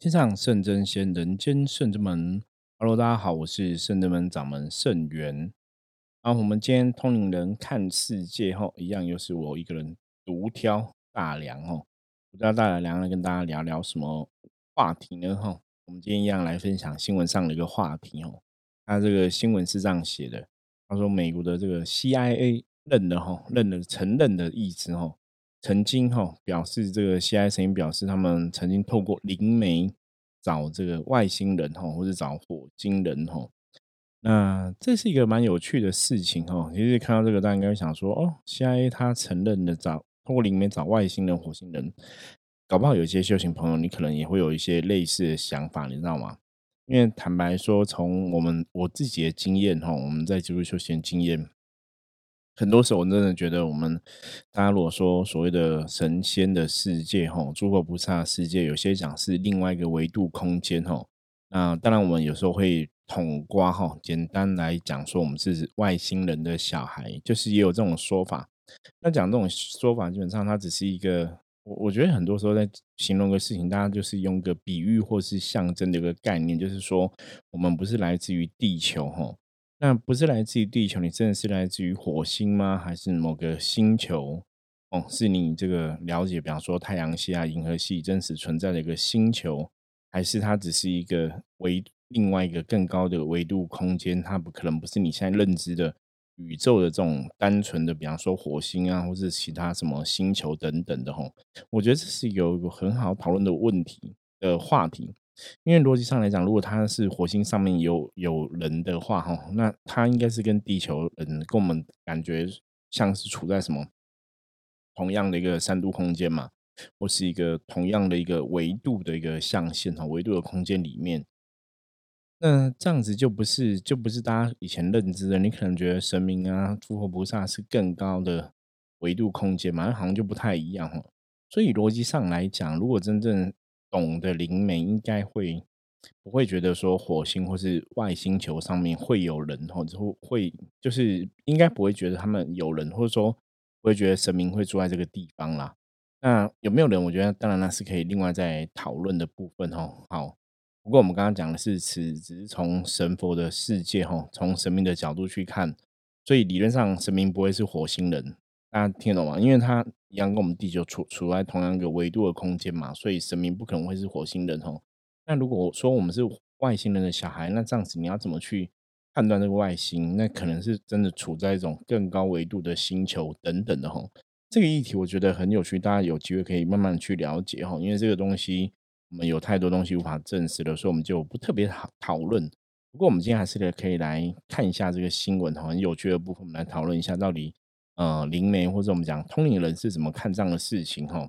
天上圣真仙，人间圣真门。Hello，大家好，我是圣真门掌门圣元。然后我们今天通灵人看世界哈，一样又是我一个人独挑大梁哦。独挑大梁来跟大家聊聊什么话题呢？哈，我们今天一样来分享新闻上的一个话题哦。他这个新闻是这样写的，他说美国的这个 CIA 认了哈，认了承认的意思哈。曾经哈表示，这个 CIA 曾经表示，他们曾经透过灵媒找这个外星人哈，或者找火星人哈。那这是一个蛮有趣的事情哈。其实看到这个，大家应该会想说，哦，CIA 他承认的找透过灵媒找外星人、火星人，搞不好有些修行朋友，你可能也会有一些类似的想法，你知道吗？因为坦白说，从我们我自己的经验哈，我们在基督修行经验。很多时候，我真的觉得，我们大家如果说所谓的神仙的世界，吼，诸佛菩萨世界，有些讲是另外一个维度空间，吼。那当然，我们有时候会统刮，哈，简单来讲说，我们是外星人的小孩，就是也有这种说法。那讲这种说法，基本上它只是一个，我我觉得很多时候在形容个事情，大家就是用个比喻或是象征的一个概念，就是说，我们不是来自于地球，吼。那不是来自于地球，你真的是来自于火星吗？还是某个星球？哦，是你这个了解，比方说太阳系啊、银河系真实存在的一个星球，还是它只是一个维另外一个更高的维度空间？它不可能不是你现在认知的宇宙的这种单纯的，比方说火星啊，或者其他什么星球等等的吼。我觉得这是有一个很好讨论的问题的话题。因为逻辑上来讲，如果他是火星上面有有人的话，哈，那他应该是跟地球人跟我们感觉像是处在什么同样的一个三度空间嘛，或是一个同样的一个维度的一个象限哈，维度的空间里面，那这样子就不是就不是大家以前认知的，你可能觉得神明啊、诸佛菩萨是更高的维度空间嘛，那好像就不太一样哈。所以逻辑上来讲，如果真正懂的灵媒应该会不会觉得说火星或是外星球上面会有人，或者会就是应该不会觉得他们有人，或者说不会觉得神明会住在这个地方啦。那有没有人？我觉得当然那是可以另外再讨论的部分哦。好，不过我们刚刚讲的是此只是从神佛的世界哈，从神明的角度去看，所以理论上神明不会是火星人。大家听懂吗？因为他一样跟我们地球处处在同样一个维度的空间嘛，所以神明不可能会是火星人哦。那如果说我们是外星人的小孩，那这样子你要怎么去判断这个外星？那可能是真的处在一种更高维度的星球等等的哈。这个议题我觉得很有趣，大家有机会可以慢慢去了解哈。因为这个东西我们有太多东西无法证实了，所以我们就不特别讨讨论。不过我们今天还是可以来看一下这个新闻，很有趣的部分，我们来讨论一下到底。呃，灵媒或者我们讲通灵人是怎么看这样的事情哈？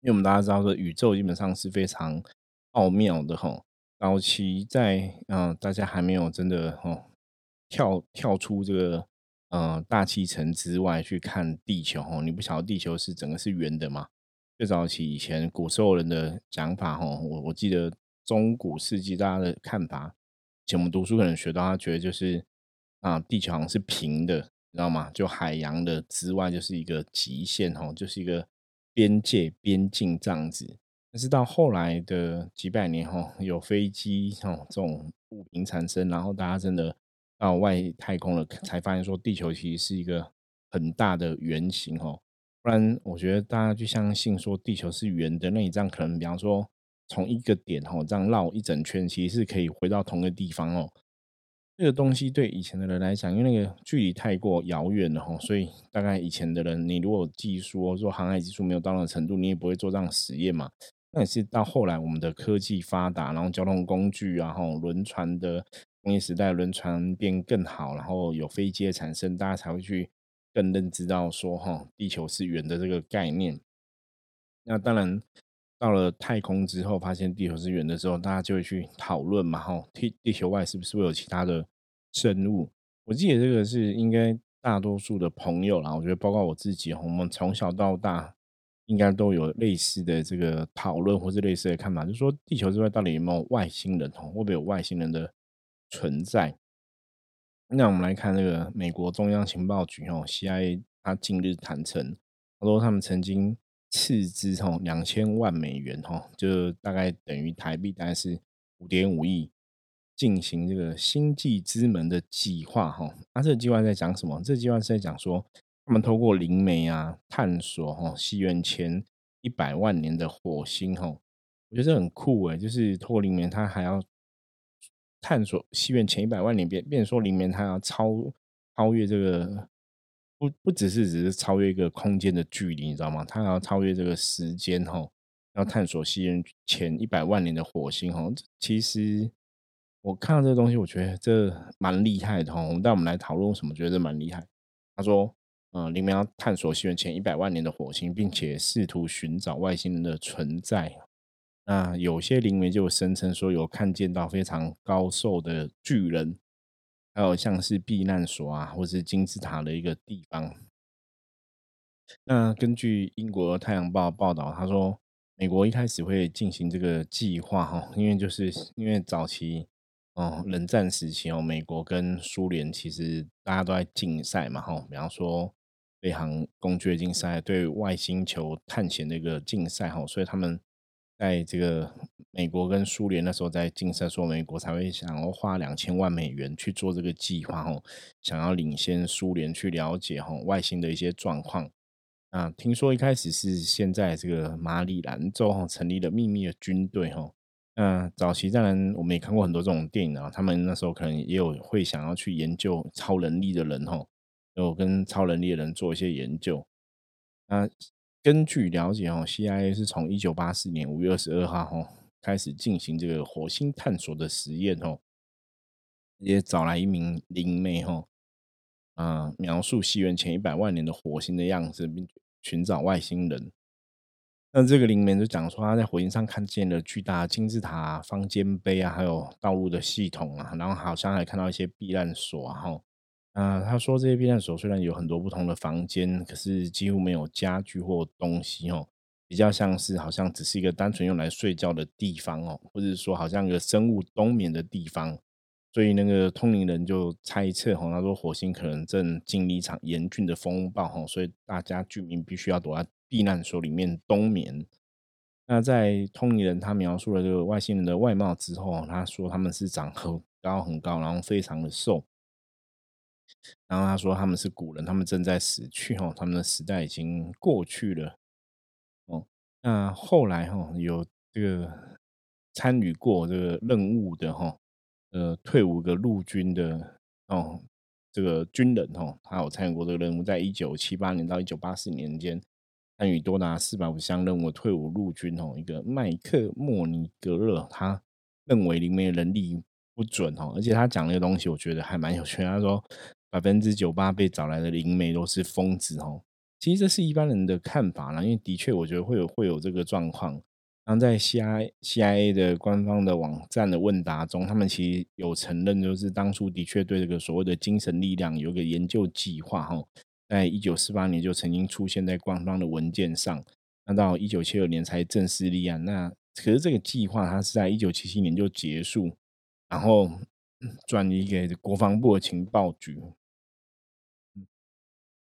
因为我们大家知道说，宇宙基本上是非常奥妙的哈。早期在嗯，大家还没有真的哦跳跳出这个呃大气层之外去看地球哦，你不晓得地球是整个是圆的吗？最早期以前古时候人的讲法哈，我我记得中古世纪大家的看法，以前我们读书可能学到，他觉得就是啊，地球好像是平的。你知道吗？就海洋的之外，就是一个极限哦，就是一个边界边境这样子。但是到后来的几百年哦，有飞机哦这种物品产生，然后大家真的到外太空了，才发现说地球其实是一个很大的圆形哦。不然我觉得大家就相信说地球是圆的，那你这样可能比方说从一个点哦这样绕一整圈，其实是可以回到同一个地方哦。这个东西对以前的人来讲，因为那个距离太过遥远了哈，所以大概以前的人，你如果技术说航海技术没有到那个程度，你也不会做这样实验嘛。那也是到后来我们的科技发达，然后交通工具啊，后轮船的工业时代，轮船变更好，然后有飞机的产生，大家才会去更认知到说哈，地球是圆的这个概念。那当然。到了太空之后，发现地球是圆的时候，大家就会去讨论嘛，哈，地地球外是不是会有其他的生物？我记得这个是应该大多数的朋友啦，我觉得包括我自己，我们从小到大应该都有类似的这个讨论，或是类似的看法，就是说地球之外到底有没有外星人？吼会不会有外星人的存在？那我们来看那个美国中央情报局吼，CIA，他近日坦诚，他说他们曾经。斥资吼两千万美元吼，就大概等于台币大概是五点五亿，进行这个星际之门的计划哈。那这个计划在讲什么？这个计划是在讲说，他们透过灵媒啊，探索哈西元前一百万年的火星哈。我觉得这很酷诶，就是透过灵媒，他还要探索西元前一百万年，变变说灵媒他要超超越这个。不不只是只是超越一个空间的距离，你知道吗？他要超越这个时间哈，要探索西元前一百万年的火星哈。其实我看到这个东西，我觉得这蛮厉害的哈。我们带我们来讨论什么，觉得蛮厉害。他说，嗯，灵媒要探索西元前一百万年的火星，并且试图寻找外星人的存在。那有些灵媒就声称说，有看见到非常高瘦的巨人。还有像是避难所啊，或是金字塔的一个地方。那根据英国《太阳报》报道，他说，美国一开始会进行这个计划哈，因为就是因为早期哦，冷战时期哦，美国跟苏联其实大家都在竞赛嘛哈，比方说飞航工具的竞赛，对外星球探险的一个竞赛哈，所以他们。在这个美国跟苏联那时候在竞赛，说美国才会想要花两千万美元去做这个计划，吼，想要领先苏联去了解吼外星的一些状况。啊，听说一开始是现在这个马里兰州哈成立了秘密的军队，吼。那早期当然我们也看过很多这种电影啊，他们那时候可能也有会想要去研究超能力的人，吼，有跟超能力的人做一些研究。那。根据了解哦，CIA 是从一九八四年五月二十二号哦开始进行这个火星探索的实验哦，也找来一名灵媒哦，啊，描述西元前一百万年的火星的样子，并寻找外星人。那这个灵媒就讲说，他在火星上看见了巨大金字塔、方尖碑啊，还有道路的系统啊，然后好像还看到一些避难所啊。啊，他说这些避难所虽然有很多不同的房间，可是几乎没有家具或东西哦，比较像是好像只是一个单纯用来睡觉的地方哦，或者说好像一个生物冬眠的地方。所以那个通灵人就猜测哈，他说火星可能正经历一场严峻的风暴哈，所以大家居民必须要躲在避难所里面冬眠。那在通灵人他描述了这个外星人的外貌之后，他说他们是长很高很高，然后非常的瘦。然后他说他们是古人，他们正在死去哈，他们的时代已经过去了。那后来哈有这个参与过这个任务的哈，呃，退伍的陆军的哦，这个军人哈，他有参与过这个任务，在一九七八年到一九八四年间，参与多达四百五十项任务，退伍陆军哦，一个麦克莫尼格勒，他认为里面能力不准哦，而且他讲那个东西，我觉得还蛮有趣，他说。百分之九八被找来的灵媒都是疯子哦，其实这是一般人的看法啦，因为的确我觉得会有会有这个状况。然后在 CIA C I A 的官方的网站的问答中，他们其实有承认，就是当初的确对这个所谓的精神力量有个研究计划哈，在一九四八年就曾经出现在官方的文件上，那到一九七二年才正式立案。那可是这个计划它是在一九七七年就结束，然后转移给国防部的情报局。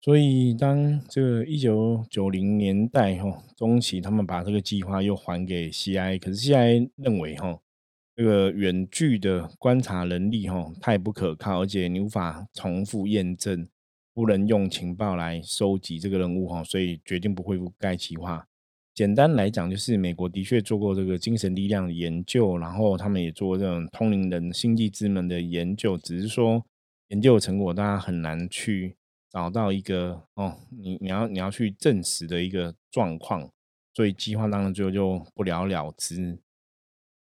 所以，当这个一九九零年代哈中期，他们把这个计划又还给 CIA，可是 CIA 认为哈这个远距的观察能力哈太不可靠，而且你无法重复验证，不能用情报来收集这个任务哈，所以决定不恢复该计划。简单来讲，就是美国的确做过这个精神力量的研究，然后他们也做这种通灵人、星际之门的研究，只是说研究成果大家很难去。找到一个哦，你你要你要去证实的一个状况，所以计划当中最后就不了了之。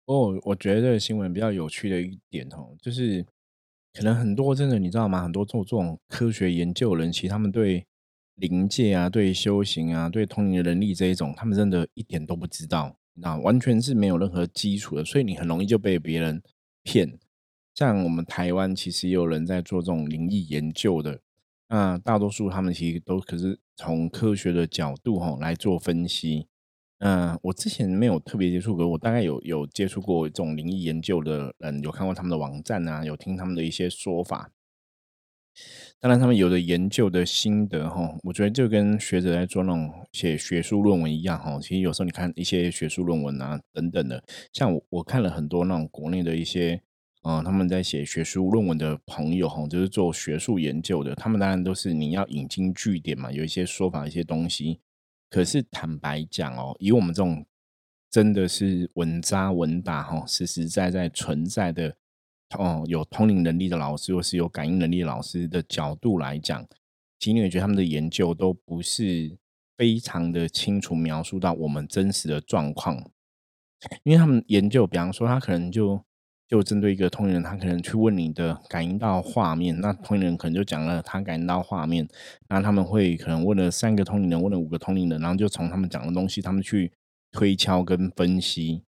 哦，我觉得这个新闻比较有趣的一点哦，就是可能很多真的你知道吗？很多做这种科学研究人，其实他们对灵界啊、对修行啊、对通灵的能力这一种，他们真的一点都不知道，那完全是没有任何基础的，所以你很容易就被别人骗。像我们台湾其实也有人在做这种灵异研究的。那大多数他们其实都可是从科学的角度哈来做分析。嗯，我之前没有特别接触过，我大概有有接触过这种灵异研究的人，有看过他们的网站啊，有听他们的一些说法。当然，他们有的研究的心得哈，我觉得就跟学者在做那种写学术论文一样哈。其实有时候你看一些学术论文啊等等的，像我我看了很多那种国内的一些，嗯，他们在写学术论文的朋友哈，就是做学术研究的，他们当然都是你要引经据典嘛，有一些说法一些东西。可是坦白讲哦，以我们这种真的是稳扎稳打哈，实实在在存在的。哦，有通灵能力的老师，或是有感应能力的老师的角度来讲，其实你也觉得他们的研究都不是非常的清楚描述到我们真实的状况，因为他们研究，比方说他可能就就针对一个通灵人，他可能去问你的感应到画面，那通灵人可能就讲了他感应到画面，那他们会可能问了三个通灵人，问了五个通灵人，然后就从他们讲的东西，他们去推敲跟分析。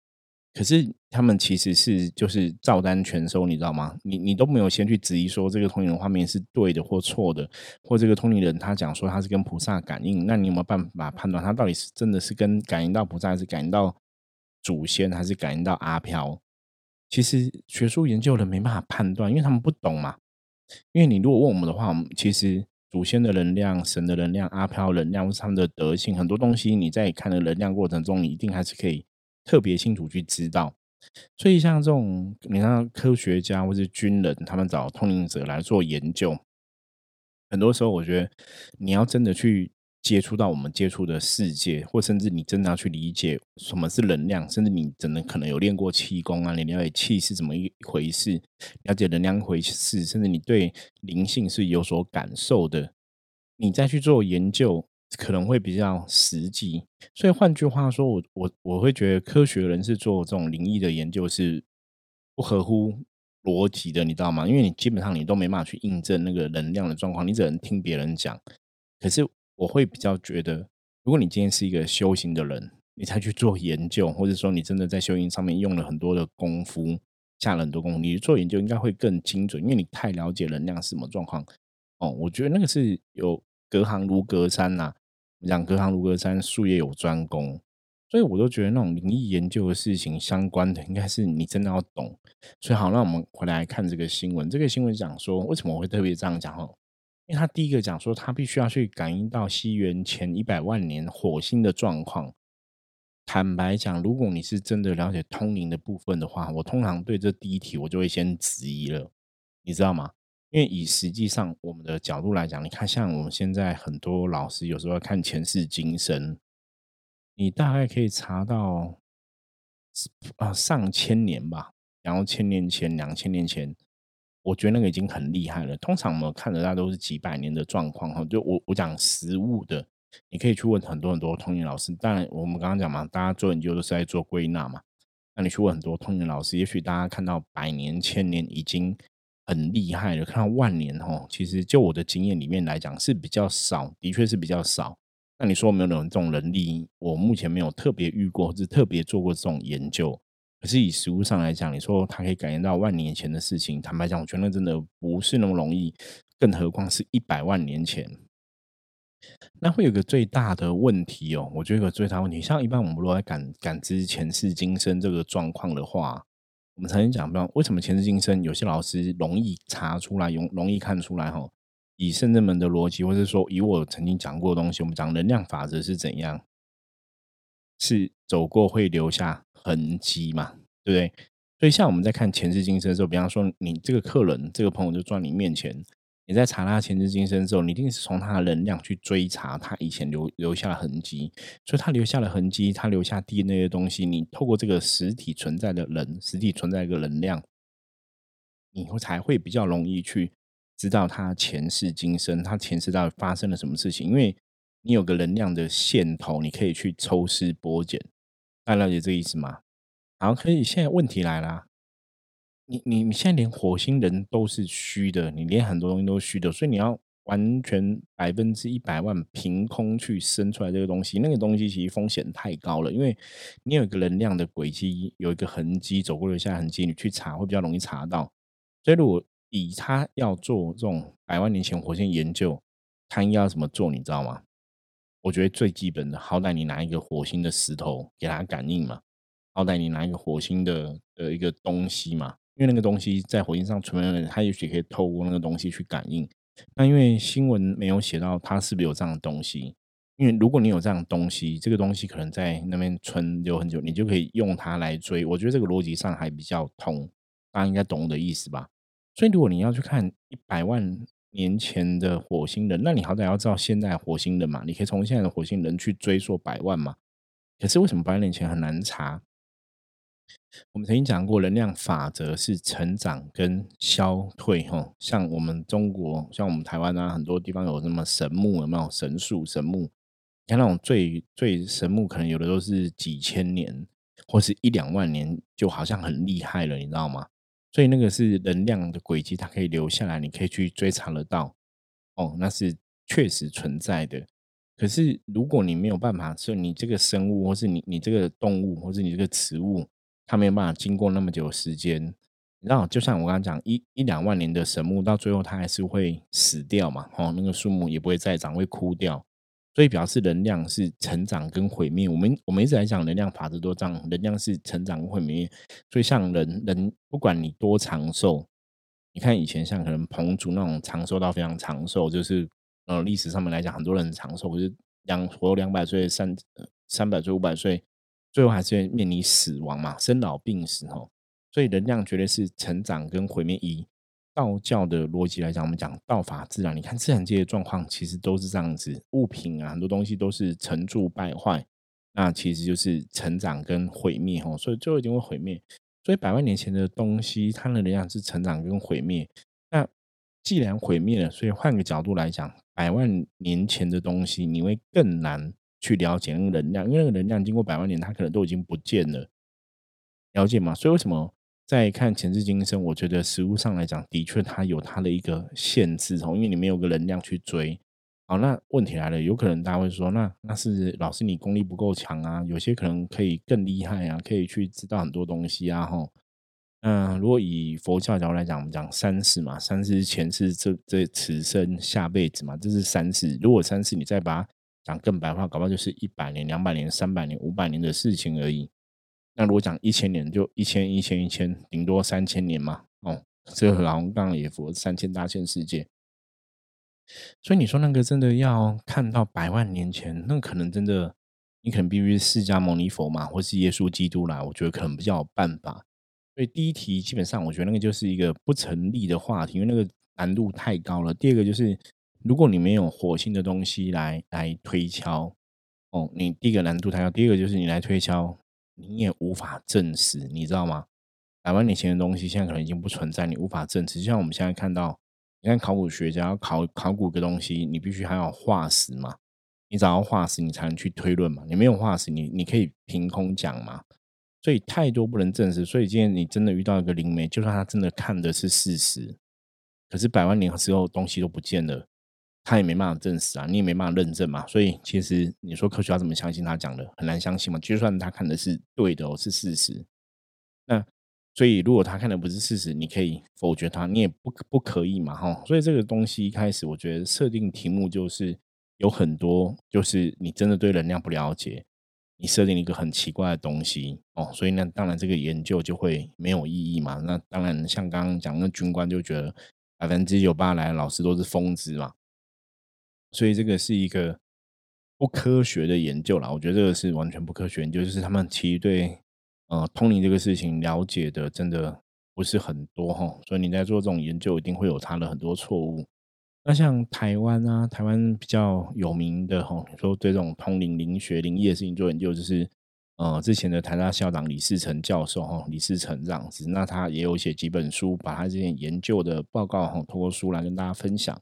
可是他们其实是就是照单全收，你知道吗？你你都没有先去质疑说这个通灵人画面是对的或错的，或这个通灵人他讲说他是跟菩萨感应，那你有没有办法判断他到底是真的是跟感应到菩萨，还是感应到祖先，还是感应到阿飘？其实学术研究的没办法判断，因为他们不懂嘛。因为你如果问我们的话，我们其实祖先的能量、神的能量、阿飘能量，或是他们的德性，很多东西你在看的能量过程中，你一定还是可以。特别清楚去知道，所以像这种你看科学家或是军人，他们找通灵者来做研究，很多时候我觉得你要真的去接触到我们接触的世界，或甚至你真的要去理解什么是能量，甚至你真的可能有练过气功啊，你了解气是怎么一回事，了解能量回事，甚至你对灵性是有所感受的，你再去做研究。可能会比较实际，所以换句话说，我我我会觉得科学人士做这种灵异的研究是不合乎逻辑的，你知道吗？因为你基本上你都没办法去印证那个能量的状况，你只能听别人讲。可是我会比较觉得，如果你今天是一个修行的人，你才去做研究，或者说你真的在修行上面用了很多的功夫，下了很多功夫，你做研究应该会更精准，因为你太了解能量是什么状况。哦，我觉得那个是有隔行如隔山呐。讲隔行如隔山，术业有专攻，所以我都觉得那种灵异研究的事情相关的，应该是你真的要懂。所以好，那我们回来看这个新闻。这个新闻讲说，为什么我会特别这样讲？哦，因为他第一个讲说，他必须要去感应到西元前一百万年火星的状况。坦白讲，如果你是真的了解通灵的部分的话，我通常对这第一题我就会先质疑了，你知道吗？因为以实际上我们的角度来讲，你看，像我们现在很多老师有时候要看前世今生，你大概可以查到啊上千年吧，然后千年前、两千年前，我觉得那个已经很厉害了。通常我们看的大都是几百年的状况哈。就我我讲实物的，你可以去问很多很多通灵老师。当然，我们刚刚讲嘛，大家做研究都是在做归纳嘛。那你去问很多通灵老师，也许大家看到百年、千年已经。很厉害了，看到万年哦，其实就我的经验里面来讲是比较少，的确是比较少。那你说没有这种能力？我目前没有特别遇过，或者特别做过这种研究。可是以实物上来讲，你说它可以感应到万年前的事情，坦白讲，我觉得真的不是那么容易，更何况是一百万年前。那会有个最大的问题哦，我觉得有个最大问题，像一般我们如果在感感知前世今生这个状况的话。我们曾经讲到，为什么前世今生有些老师容易查出来，容容易看出来哈？以圣正门的逻辑，或者说以我曾经讲过的东西，我们讲能量法则是怎样？是走过会留下痕迹嘛？对不对？所以像我们在看前世今生的时候，比方说你这个客人、这个朋友就坐你面前。你在查他前世今生之后，你一定是从他的能量去追查他以前留留下的痕迹，所以他留下的痕迹，他留下 DNA 的东西，你透过这个实体存在的人，实体存在一个能量，你会才会比较容易去知道他前世今生，他前世到底发生了什么事情，因为你有个能量的线头，你可以去抽丝剥茧，大家了解这个意思吗？好，可以。现在问题来了。你你你现在连火星人都是虚的，你连很多东西都是虚的，所以你要完全百分之一百万凭空去生出来这个东西，那个东西其实风险太高了，因为你有一个能量的轨迹，有一个痕迹走过留下痕迹，你去查会比较容易查到。所以如果以他要做这种百万年前火星研究，他应该要怎么做？你知道吗？我觉得最基本的，好歹你拿一个火星的石头给他感应嘛，好歹你拿一个火星的的一个东西嘛。因为那个东西在火星上存在的人，他也许可以透过那个东西去感应。那因为新闻没有写到它是不是有这样的东西，因为如果你有这样的东西，这个东西可能在那边存留很久，你就可以用它来追。我觉得这个逻辑上还比较通，大家应该懂我的意思吧？所以如果你要去看一百万年前的火星人，那你好歹要知道现在火星人嘛，你可以从现在的火星人去追溯百万嘛。可是为什么百年前很难查？我们曾经讲过，能量法则是成长跟消退。哈，像我们中国，像我们台湾啊，很多地方有什么神木，有没有神树、神木？你看那种最最神木，可能有的都是几千年，或是一两万年，就好像很厉害了，你知道吗？所以那个是能量的轨迹，它可以留下来，你可以去追查得到。哦，那是确实存在的。可是如果你没有办法，说你这个生物，或是你你这个动物，或是你这个植物。它没有办法经过那么久时间，然后，就像我刚刚讲，一一两万年的神木，到最后它还是会死掉嘛？哦，那个树木也不会再长，会枯掉。所以表示能量是成长跟毁灭。我们我们一直在讲能量法则都这样，能量是成长跟毁灭。所以像人人，不管你多长寿，你看以前像可能彭祖那种长寿到非常长寿，就是呃历史上面来讲，很多人长寿，可是两活两百岁、三三百岁、五百岁。最后还是面临死亡嘛，生老病死哦，所以能量绝对是成长跟毁灭。一道教的逻辑来讲，我们讲道法自然，你看自然界的状况其实都是这样子，物品啊很多东西都是成住败坏，那其实就是成长跟毁灭哦，所以最后一定会毁灭。所以百万年前的东西，它的能量是成长跟毁灭。那既然毁灭了，所以换个角度来讲，百万年前的东西你会更难。去了解那个能量，因为那个能量经过百万年，它可能都已经不见了，了解吗？所以为什么再看前世今生？我觉得实物上来讲，的确它有它的一个限制哦，因为你没有个能量去追。好，那问题来了，有可能大家会说，那那是老师你功力不够强啊，有些可能可以更厉害啊，可以去知道很多东西啊，吼。嗯，如果以佛教角度来讲，我们讲三世嘛，三世前世这这此生下辈子嘛，这是三世。如果三世你再把它讲更白话，搞不好就是一百年、两百年、三百年、五百年的事情而已。那如果讲一千年，就一千、一千、一千，顶多三千年嘛。哦，这个老刚也佛三千大千世界。所以你说那个真的要看到百万年前，那可能真的你可能必须释迦牟尼佛嘛，或是耶稣基督啦，我觉得可能比较有办法。所以第一题基本上，我觉得那个就是一个不成立的话题，因为那个难度太高了。第二个就是。如果你没有火星的东西来来推敲，哦，你第一个难度太高，第二个就是你来推敲，你也无法证实，你知道吗？百万年前的东西现在可能已经不存在，你无法证实。就像我们现在看到，你看考古学家要考考古一个东西，你必须还要化石嘛，你找到化石，你才能去推论嘛。你没有化石，你你可以凭空讲嘛。所以太多不能证实。所以今天你真的遇到一个灵媒，就算他真的看的是事实，可是百万年之后东西都不见了。他也没办法证实啊，你也没办法认证嘛，所以其实你说科学要怎么相信他讲的，很难相信嘛。就算他看的是对的哦，是事实，那所以如果他看的不是事实，你可以否决他，你也不不可以嘛，哈。所以这个东西一开始我觉得设定题目就是有很多，就是你真的对能量不了解，你设定一个很奇怪的东西哦，所以那当然这个研究就会没有意义嘛。那当然像刚刚讲那军官就觉得百分之九八来的老师都是疯子嘛。所以这个是一个不科学的研究啦，我觉得这个是完全不科学研究，就是他们其实对呃通灵这个事情了解的真的不是很多哈，所以你在做这种研究一定会有他的很多错误。那像台湾啊，台湾比较有名的哈，说对这种通灵灵学灵异的事情做研究，就是呃之前的台大校长李世成教授哈，李世成这样子，那他也有写几本书，把他这些研究的报告哈，通过书来跟大家分享。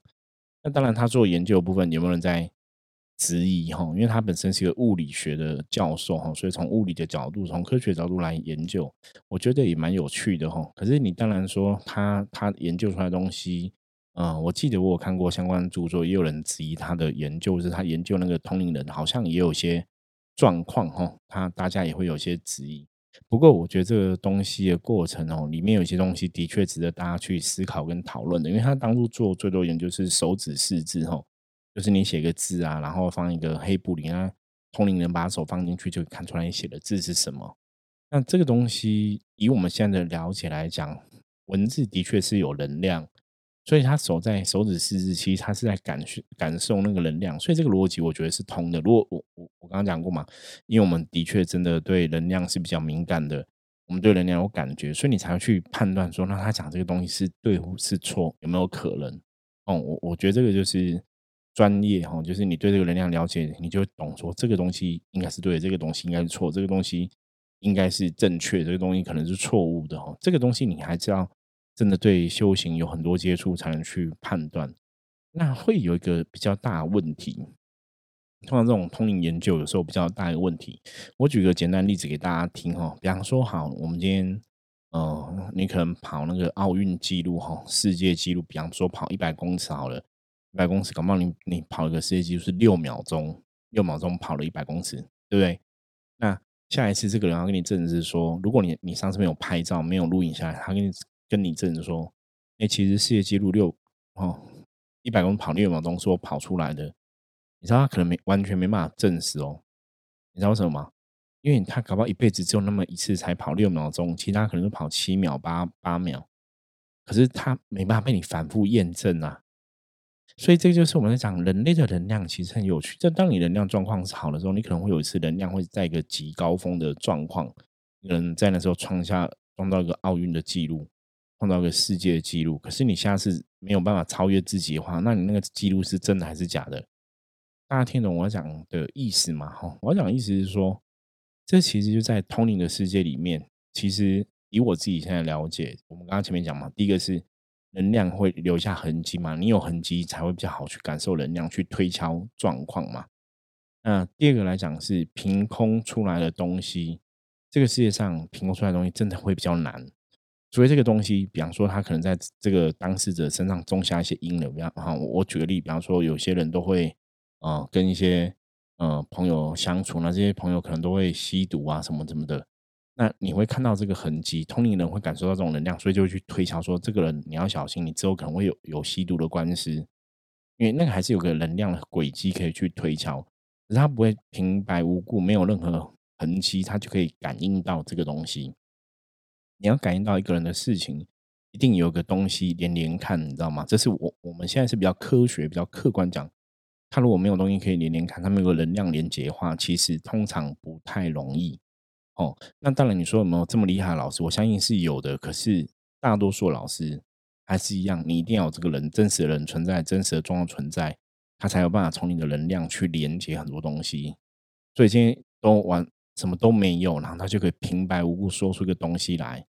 那当然，他做研究的部分有没有人在质疑哈？因为他本身是一个物理学的教授哈，所以从物理的角度、从科学角度来研究，我觉得也蛮有趣的哈。可是你当然说他他研究出来的东西，嗯，我记得我有看过相关著作，也有人质疑他的研究，是他研究那个通灵人好像也有些状况哈，他大家也会有些质疑。不过，我觉得这个东西的过程哦，里面有些东西的确值得大家去思考跟讨论的。因为他当初做最多研究是手指试字哦，就是你写个字啊，然后放一个黑布里啊，通灵人把手放进去，就看出来你写的字是什么。那这个东西以我们现在的了解来讲，文字的确是有能量，所以他手在手指四指，其实他是在感受感受那个能量，所以这个逻辑我觉得是通的。如果我我我刚刚讲过嘛，因为我们的确真的对能量是比较敏感的，我们对能量有感觉，所以你才会去判断说，那他讲这个东西是对是错，有没有可能？哦，我我觉得这个就是专业哈，就是你对这个能量了解，你就懂说这个东西应该是对，这个东西应该是错，这个东西应该是正确，这个东西可能是错误的哈。这个东西你还知道。真的对修行有很多接触才能去判断，那会有一个比较大的问题。通常这种通灵研究有时候比较大一个问题，我举个简单例子给大家听哈。比方说，好，我们今天，呃，你可能跑那个奥运纪录哈，世界纪录，比方说跑一百公尺好了，一百公尺，搞不好你你跑一个世界纪录是六秒钟，六秒钟跑了一百公尺，对不对？那下一次这个人要跟你证实说，如果你你上次没有拍照，没有录影下来，他跟你。跟你证说，哎，其实世界纪录六哦，一百公里跑六秒钟是我跑出来的。你知道他可能没完全没办法证实哦。你知道为什么吗？因为他搞不好一辈子只有那么一次才跑六秒钟，其他可能都跑七秒、八八秒。可是他没办法被你反复验证啊。所以这就是我们在讲人类的能量其实很有趣。就当你能量状况是好的时候，你可能会有一次能量会在一个极高峰的状况，可能在那时候创下创造一个奥运的记录。创造个世界的记录，可是你下次没有办法超越自己的话，那你那个记录是真的还是假的？大家听懂我要讲的意思吗？哈，我要讲的意思是说，这其实就在通灵的世界里面，其实以我自己现在了解，我们刚刚前面讲嘛，第一个是能量会留下痕迹嘛，你有痕迹才会比较好去感受能量，去推敲状况嘛。那第二个来讲是凭空出来的东西，这个世界上凭空出来的东西真的会比较难。所以这个东西，比方说他可能在这个当事者身上种下一些因了。比方哈，我举个例，比方说有些人都会呃跟一些呃朋友相处，那这些朋友可能都会吸毒啊什么什么的。那你会看到这个痕迹，通灵人会感受到这种能量，所以就会去推敲说，这个人你要小心，你之后可能会有有吸毒的官司，因为那个还是有个能量的轨迹可以去推敲，可是他不会平白无故没有任何痕迹，他就可以感应到这个东西。你要感应到一个人的事情，一定有个东西连连看，你知道吗？这是我我们现在是比较科学、比较客观讲。他如果没有东西可以连连看，他没有能量连接的话，其实通常不太容易。哦，那当然你说有没有这么厉害的老师？我相信是有的。可是大多数老师还是一样，你一定要有这个人真实的人存在，真实的状况存在，他才有办法从你的能量去连接很多东西。所以今天都完。什么都没有，然后他就可以平白无故说出一个东西来。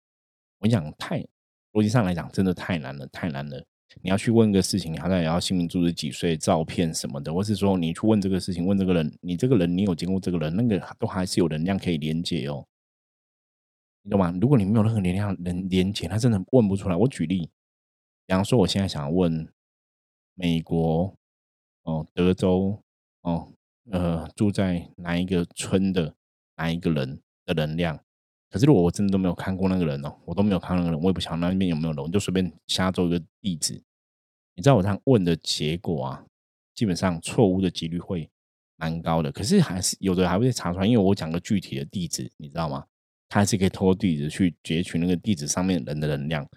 我跟你讲，太逻辑上来讲，真的太难了，太难了。你要去问个事情，你好像也要姓名、住址、几岁、照片什么的，或是说你去问这个事情，问这个人，你这个人你有见过这个人，那个都还是有能量可以连接哦，你懂吗？如果你没有任何能量能连接，他真的问不出来。我举例，比方说，我现在想问美国哦，德州哦，呃，住在哪一个村的？哪一个人的能量？可是如果我真的都没有看过那个人哦，我都没有看那个人，我也不晓得那边有没有人，我就随便瞎做一个地址。你知道我这样问的结果啊，基本上错误的几率会蛮高的。可是还是有的还会查出来，因为我讲个具体的地址，你知道吗？他还是可以透过地址去截取那个地址上面人的能量。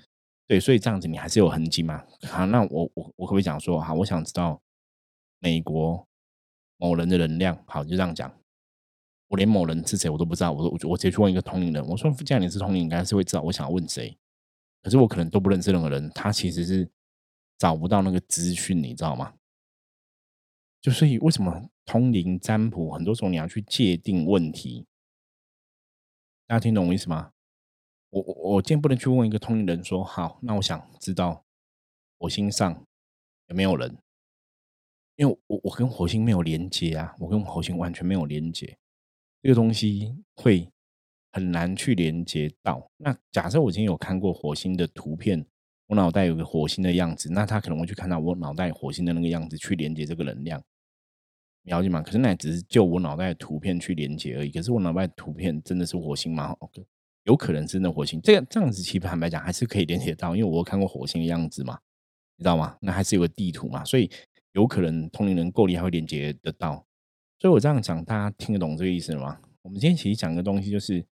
对，所以这样子你还是有痕迹嘛？好，那我我我可不可以讲说，好，我想知道美国某人的能量。好，就这样讲。我连某人是谁我都不知道，我我我直接去问一个通灵人，我说既然你是通灵，应该是会知道我想要问谁，可是我可能都不认识任何人，他其实是找不到那个资讯，你知道吗？就所以为什么通灵占卜很多时候你要去界定问题？大家听懂我意思吗？我我我今天不能去问一个通灵人说好，那我想知道火星上有没有人，因为我我跟火星没有连接啊，我跟火星完全没有连接。这个东西会很难去连接到。那假设我今天有看过火星的图片，我脑袋有个火星的样子，那他可能会去看到我脑袋火星的那个样子去连接这个能量，了解吗？可是那只是就我脑袋的图片去连接而已。可是我脑袋的图片真的是火星吗？OK，有可能是那火星。这样这样子，其实坦白讲还是可以连接到，因为我看过火星的样子嘛，你知道吗？那还是有个地图嘛，所以有可能通灵人够厉害会连接得到。所以我这样讲，大家听得懂这个意思吗？我们今天其实讲的东西就是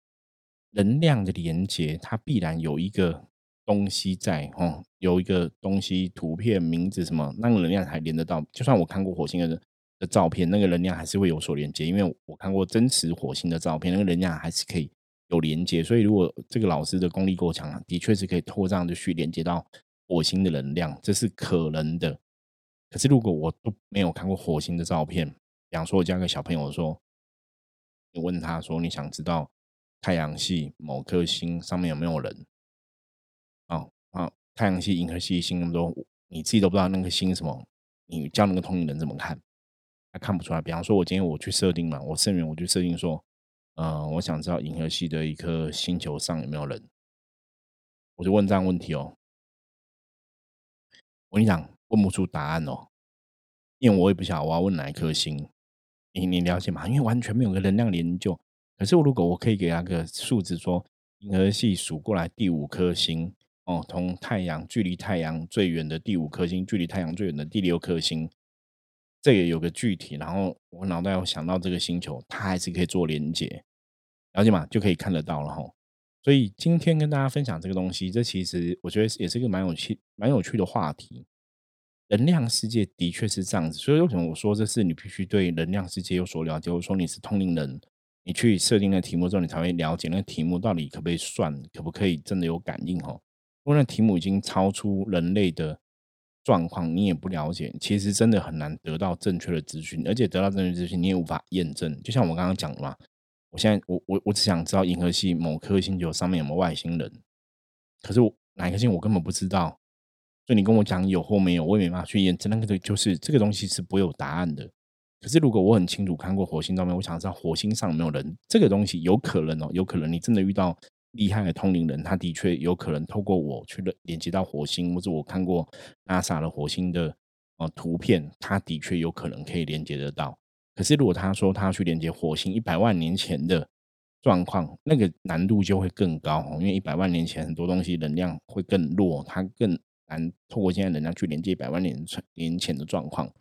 能量的连接，它必然有一个东西在哦，有一个东西图片名字什么，那个能量还连得到。就算我看过火星的的照片，那个能量还是会有所连接，因为我看过真实火星的照片，那个能量还是可以有连接。所以如果这个老师的功力够强，的确是可以拖这样的去连接到火星的能量，这是可能的。可是如果我都没有看过火星的照片，比方说我教个小朋友说，你问他说你想知道太阳系某颗星上面有没有人？啊啊！太阳系、银河系星那么多，你自己都不知道那个星什么，你叫那个通灵人怎么看？他看不出来。比方说，我今天我去设定嘛，我圣元我去设定说，呃，我想知道银河系的一颗星球上有没有人，我就问这样问题哦。我跟你讲，问不出答案哦，因为我也不晓得我要问哪一颗星。你你了解吗？因为完全没有个能量研究。可是我如果我可以给他个数字，说银河系数过来第五颗星。哦，从太阳距离太阳最远的第五颗星，距离太阳最远的第六颗星，这也有个具体。然后我脑袋有想到这个星球，它还是可以做连接，了解吗？就可以看得到了哈。所以今天跟大家分享这个东西，这其实我觉得也是一个蛮有趣、蛮有趣的话题。能量世界的确是这样子，所以为什么我说这是你必须对能量世界有所了解？我说你是通灵人，你去设定那题目之后，你才会了解那个题目到底可不可以算，可不可以真的有感应哈。如果那题目已经超出人类的状况，你也不了解，其实真的很难得到正确的资讯，而且得到正确资讯你也无法验证。就像我刚刚讲的嘛，我现在我我我只想知道银河系某颗星球上面有没有外星人，可是我哪颗星我根本不知道，所以你跟我讲有或没有，我也没办法去验证。那个就是这个东西是不会有答案的。可是如果我很清楚看过火星照片，我想知道火星上有没有人，这个东西有可能哦，有可能你真的遇到。厉害的通灵人，他的确有可能透过我去连接到火星，或者我看过 NASA 的火星的呃图片，他的确有可能可以连接得到。可是如果他说他要去连接火星一百万年前的状况，那个难度就会更高，因为一百万年前很多东西能量会更弱，它更难透过现在能量去连接百万年年前的状况。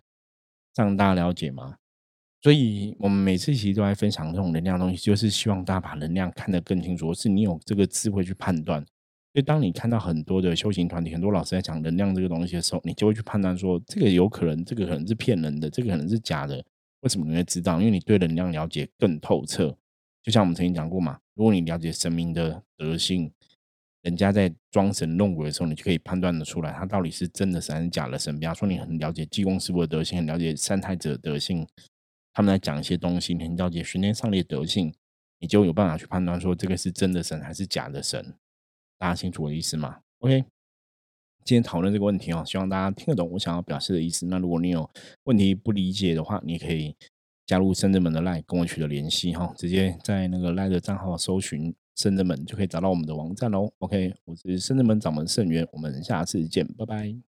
这样大家了解吗？所以，我们每次其实都在分享这种能量东西，就是希望大家把能量看得更清楚，是你有这个智慧去判断。所以，当你看到很多的修行团体、很多老师在讲能量这个东西的时候，你就会去判断说，这个有可能，这个可能是骗人的，这个可能是假的。为什么你会知道？因为你对能量了解更透彻。就像我们曾经讲过嘛，如果你了解神明的德性，人家在装神弄鬼的时候，你就可以判断得出来，他到底是真的神还是假的神。比方说，你很了解济公师傅的德性，很了解三太子的德性。他们在讲一些东西，你很了解玄天上帝的德性，你就有办法去判断说这个是真的神还是假的神。大家清楚我的意思吗？OK，今天讨论这个问题哦，希望大家听得懂我想要表示的意思。那如果你有问题不理解的话，你可以加入深圳门的 Line 跟我取得联系哈，直接在那个 Line 的账号搜寻深圳门就可以找到我们的网站喽。OK，我是深圳门掌门盛元，我们下次见，拜拜。